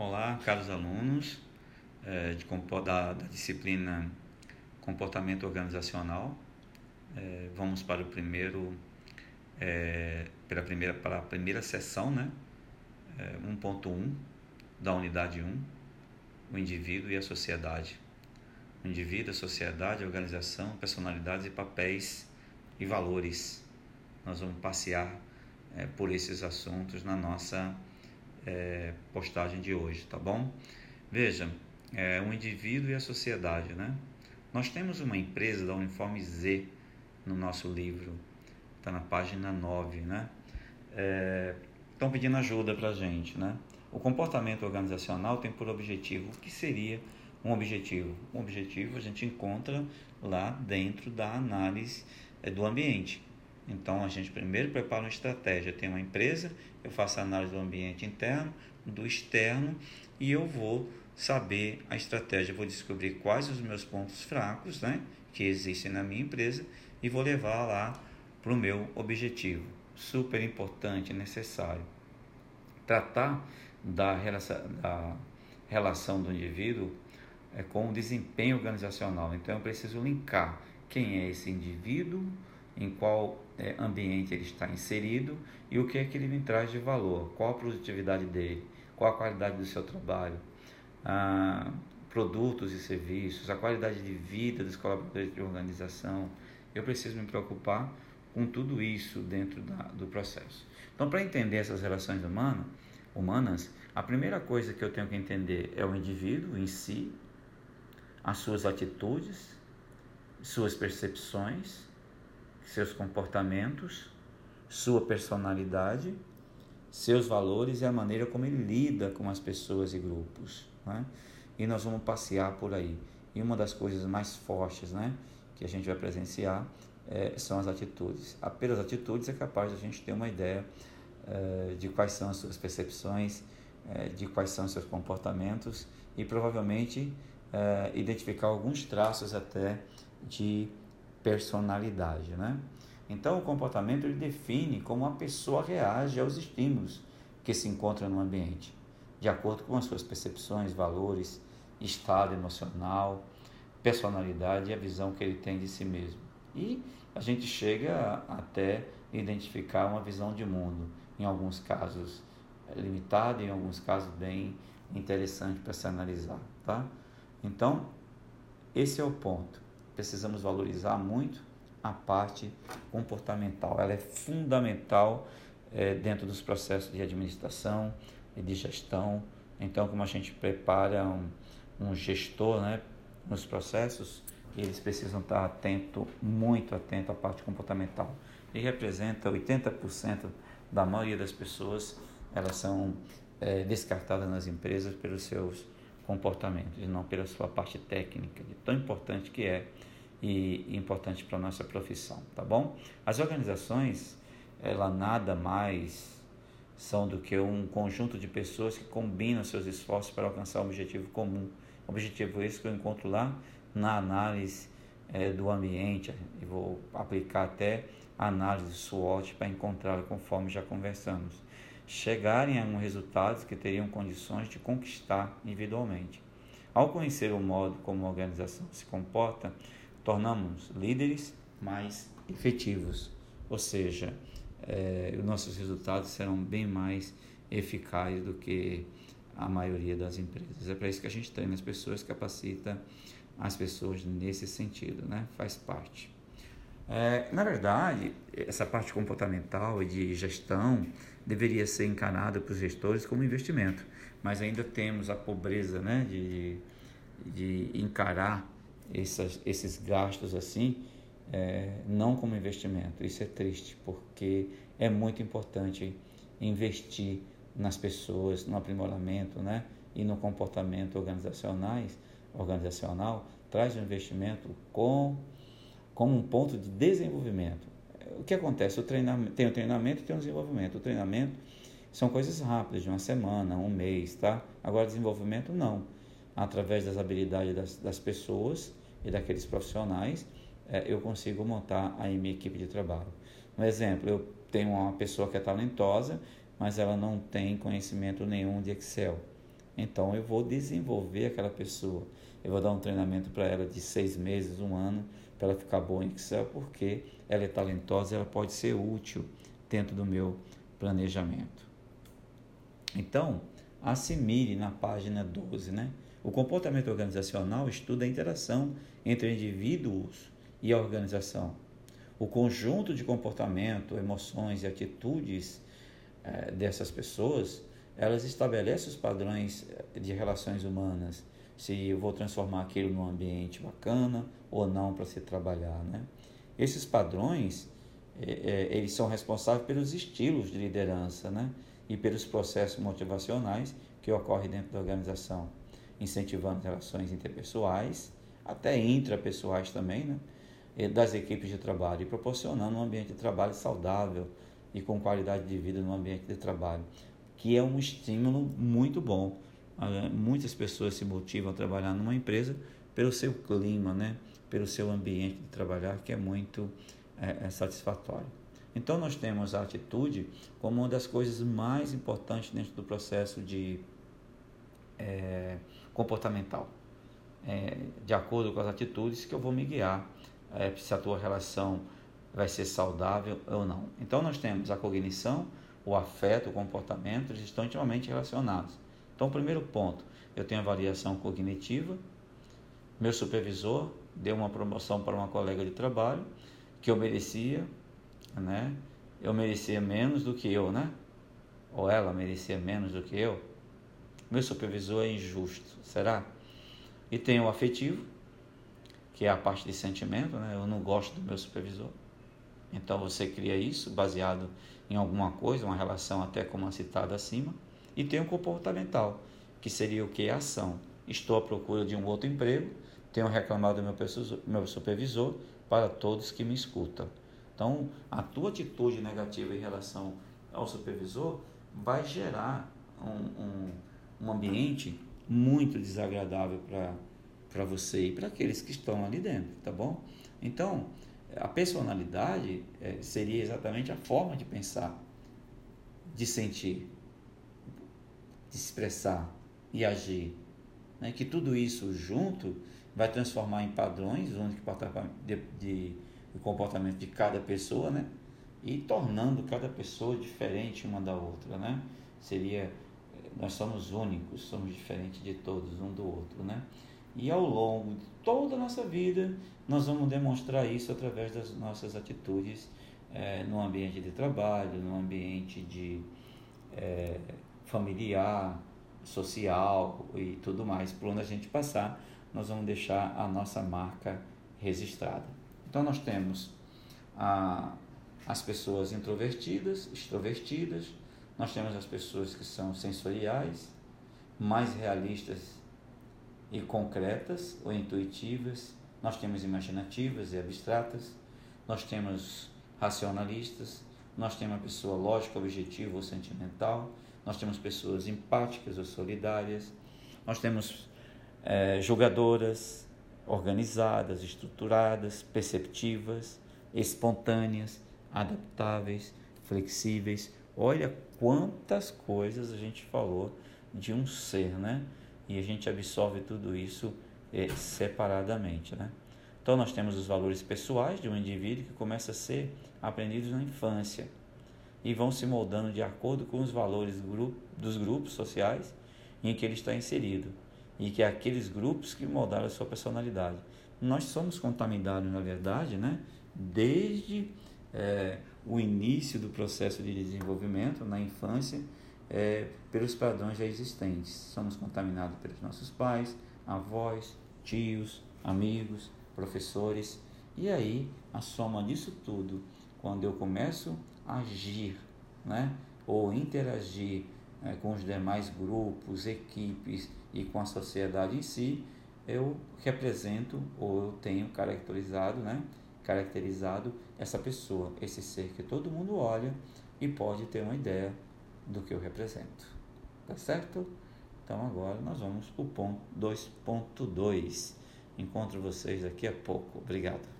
Olá, caros alunos é, de, da, da, disciplina Comportamento Organizacional. É, vamos para o primeiro, é, pela primeira, para a primeira sessão, né? 1.1 da unidade 1, o indivíduo e a sociedade. O indivíduo, a sociedade, a organização, personalidades e papéis e valores. Nós vamos passear por esses assuntos na nossa é, postagem de hoje, tá bom? Veja, é, um indivíduo e a sociedade, né? Nós temos uma empresa da Uniforme Z no nosso livro, está na página 9, né? É, estão pedindo ajuda para a gente, né? O comportamento organizacional tem por objetivo, o que seria um objetivo? Um objetivo a gente encontra lá dentro da análise é, do ambiente. Então a gente primeiro prepara uma estratégia. Tem uma empresa, eu faço análise do ambiente interno, do externo e eu vou saber a estratégia, vou descobrir quais os meus pontos fracos, né, que existem na minha empresa e vou levar lá para o meu objetivo. Super importante, necessário. Tratar da relação, da relação do indivíduo é com o desempenho organizacional. Então eu preciso linkar quem é esse indivíduo em qual é, ambiente ele está inserido e o que é que ele me traz de valor, qual a produtividade dele, qual a qualidade do seu trabalho, ah, produtos e serviços, a qualidade de vida dos colaboradores de organização. Eu preciso me preocupar com tudo isso dentro da, do processo. Então, para entender essas relações humanas, humanas, a primeira coisa que eu tenho que entender é o indivíduo em si, as suas atitudes, suas percepções, seus comportamentos, sua personalidade, seus valores e a maneira como ele lida com as pessoas e grupos. Né? E nós vamos passear por aí. E uma das coisas mais fortes né, que a gente vai presenciar é, são as atitudes. Apenas atitudes é capaz de a gente ter uma ideia é, de quais são as suas percepções, é, de quais são os seus comportamentos e provavelmente é, identificar alguns traços até de personalidade, né? Então, o comportamento ele define como a pessoa reage aos estímulos que se encontram no ambiente, de acordo com as suas percepções, valores, estado emocional, personalidade e a visão que ele tem de si mesmo. E a gente chega até identificar uma visão de mundo, em alguns casos limitada, em alguns casos bem interessante para se analisar, tá? Então, esse é o ponto precisamos valorizar muito a parte comportamental. Ela é fundamental é, dentro dos processos de administração e de gestão. Então, como a gente prepara um, um gestor né, nos processos, eles precisam estar atento, muito atento à parte comportamental. E representa 80% da maioria das pessoas, elas são é, descartadas nas empresas pelos seus comportamentos e não pela sua parte técnica, de tão importante que é e importante para a nossa profissão, tá bom? As organizações, ela nada mais são do que um conjunto de pessoas que combinam seus esforços para alcançar um objetivo comum. Objetivo esse que eu encontro lá na análise é, do ambiente, e vou aplicar até a análise SWOT para encontrá-lo conforme já conversamos. Chegarem a um resultado que teriam condições de conquistar individualmente. Ao conhecer o modo como a organização se comporta, tornamos líderes mais efetivos, ou seja, é, os nossos resultados serão bem mais eficazes do que a maioria das empresas. É para isso que a gente treina as pessoas, capacita as pessoas nesse sentido, né? faz parte. É, na verdade, essa parte comportamental e de gestão deveria ser encarada para os gestores como investimento, mas ainda temos a pobreza né, de, de encarar essas, esses gastos assim, é, não como investimento. Isso é triste, porque é muito importante investir nas pessoas, no aprimoramento né? e no comportamento organizacionais, organizacional, traz um investimento com, como um ponto de desenvolvimento. O que acontece? O treinamento, tem o treinamento e tem o desenvolvimento. O treinamento são coisas rápidas, de uma semana, um mês, tá? Agora, desenvolvimento não através das habilidades das, das pessoas e daqueles profissionais, é, eu consigo montar a minha equipe de trabalho. Um exemplo, eu tenho uma pessoa que é talentosa, mas ela não tem conhecimento nenhum de Excel. Então eu vou desenvolver aquela pessoa. Eu vou dar um treinamento para ela de seis meses, um ano, para ela ficar boa em Excel, porque ela é talentosa, ela pode ser útil dentro do meu planejamento. Então, assimile na página 12, né? O comportamento organizacional estuda a interação entre indivíduos e a organização. O conjunto de comportamento, emoções e atitudes eh, dessas pessoas, elas estabelecem os padrões eh, de relações humanas. Se eu vou transformar aquilo num ambiente bacana ou não para se trabalhar, né? Esses padrões, eh, eles são responsáveis pelos estilos de liderança, né? E pelos processos motivacionais que ocorrem dentro da organização, incentivando relações interpessoais, até intrapessoais também, né? das equipes de trabalho e proporcionando um ambiente de trabalho saudável e com qualidade de vida no ambiente de trabalho, que é um estímulo muito bom. Ah, muitas pessoas se motivam a trabalhar numa empresa pelo seu clima, né? pelo seu ambiente de trabalhar, que é muito é, é satisfatório. Então, nós temos a atitude como uma das coisas mais importantes dentro do processo de é, comportamental, é, de acordo com as atitudes que eu vou me guiar é, se a tua relação vai ser saudável ou não. Então nós temos a cognição, o afeto, o comportamento, eles estão intimamente relacionados. Então, primeiro ponto, eu tenho avaliação cognitiva, meu supervisor deu uma promoção para uma colega de trabalho que eu merecia, né? Eu merecia menos do que eu, né? Ou ela merecia menos do que eu. Meu supervisor é injusto, será? E tem o afetivo, que é a parte de sentimento, né? Eu não gosto do meu supervisor. Então você cria isso baseado em alguma coisa, uma relação até como a citada acima, e tem o comportamental, que seria o que? Ação. Estou à procura de um outro emprego, tenho reclamado do meu, supervisor para todos que me escutam. Então, a tua atitude negativa em relação ao supervisor vai gerar um, um, um ambiente muito desagradável para você e para aqueles que estão ali dentro, tá bom? Então, a personalidade é, seria exatamente a forma de pensar, de sentir, de expressar e agir. Né? Que tudo isso junto vai transformar em padrões únicos de, de, de comportamento de cada pessoa, né? E tornando cada pessoa diferente uma da outra, né? Seria, nós somos únicos, somos diferentes de todos, um do outro, né? E ao longo de toda a nossa vida, nós vamos demonstrar isso através das nossas atitudes é, no ambiente de trabalho, no ambiente de é, familiar, social e tudo mais. Por onde a gente passar, nós vamos deixar a nossa marca registrada. Então, nós temos a, as pessoas introvertidas, extrovertidas, nós temos as pessoas que são sensoriais, mais realistas e concretas ou intuitivas, nós temos imaginativas e abstratas, nós temos racionalistas, nós temos a pessoa lógica, objetiva ou sentimental, nós temos pessoas empáticas ou solidárias, nós temos é, julgadoras, organizadas, estruturadas, perceptivas, espontâneas, adaptáveis, flexíveis. Olha quantas coisas a gente falou de um ser, né? e a gente absorve tudo isso eh, separadamente. Né? Então, nós temos os valores pessoais de um indivíduo que começa a ser aprendidos na infância e vão se moldando de acordo com os valores dos grupos sociais em que ele está inserido e que é aqueles grupos que moldaram a sua personalidade. Nós somos contaminados, na verdade, né? desde é, o início do processo de desenvolvimento, na infância, é, pelos padrões já existentes. Somos contaminados pelos nossos pais, avós, tios, amigos, professores. E aí, a soma disso tudo, quando eu começo a agir, né, ou interagir é, com os demais grupos, equipes e com a sociedade em si, eu represento ou eu tenho caracterizado, né, caracterizado essa pessoa, esse ser que todo mundo olha e pode ter uma ideia do que eu represento. Tá certo? Então agora nós vamos para o ponto 2.2. Encontro vocês daqui a pouco. Obrigado.